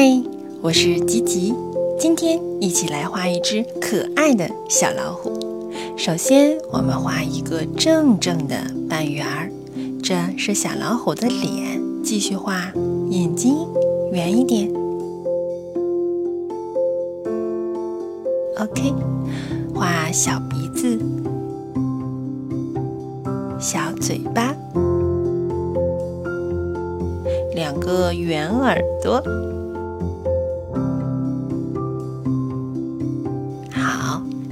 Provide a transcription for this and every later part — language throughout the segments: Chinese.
嗨，我是吉吉，今天一起来画一只可爱的小老虎。首先，我们画一个正正的半圆儿，这是小老虎的脸。继续画眼睛，圆一点。OK，画小鼻子、小嘴巴、两个圆耳朵。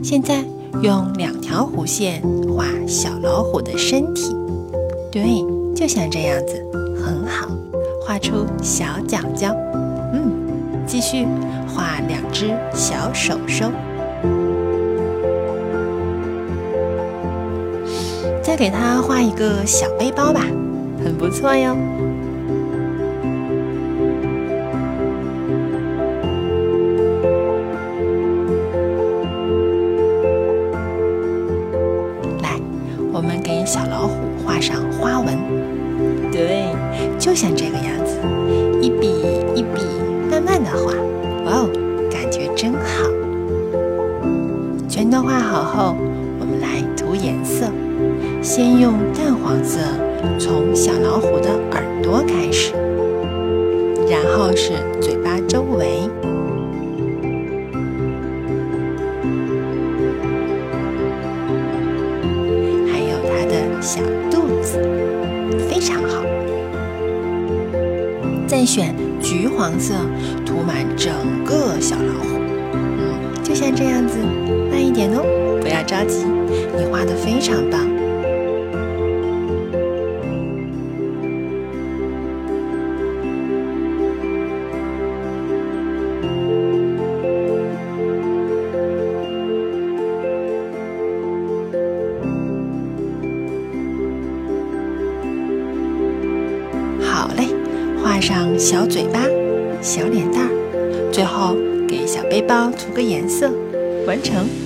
现在用两条弧线画小老虎的身体，对，就像这样子，很好。画出小脚脚，嗯，继续画两只小手手，再给它画一个小背包吧，很不错哟。我们给小老虎画上花纹，对，就像这个样子，一笔一笔慢慢的画，哇哦，感觉真好。全都画好后，我们来涂颜色，先用淡黄色，从小老虎的耳朵开始，然后是嘴巴周围。小肚子非常好，再选橘黄色涂满整个小老虎，嗯，就像这样子，慢一点哦，不要着急，你画的非常棒。加上小嘴巴、小脸蛋儿，最后给小背包涂个颜色，完成。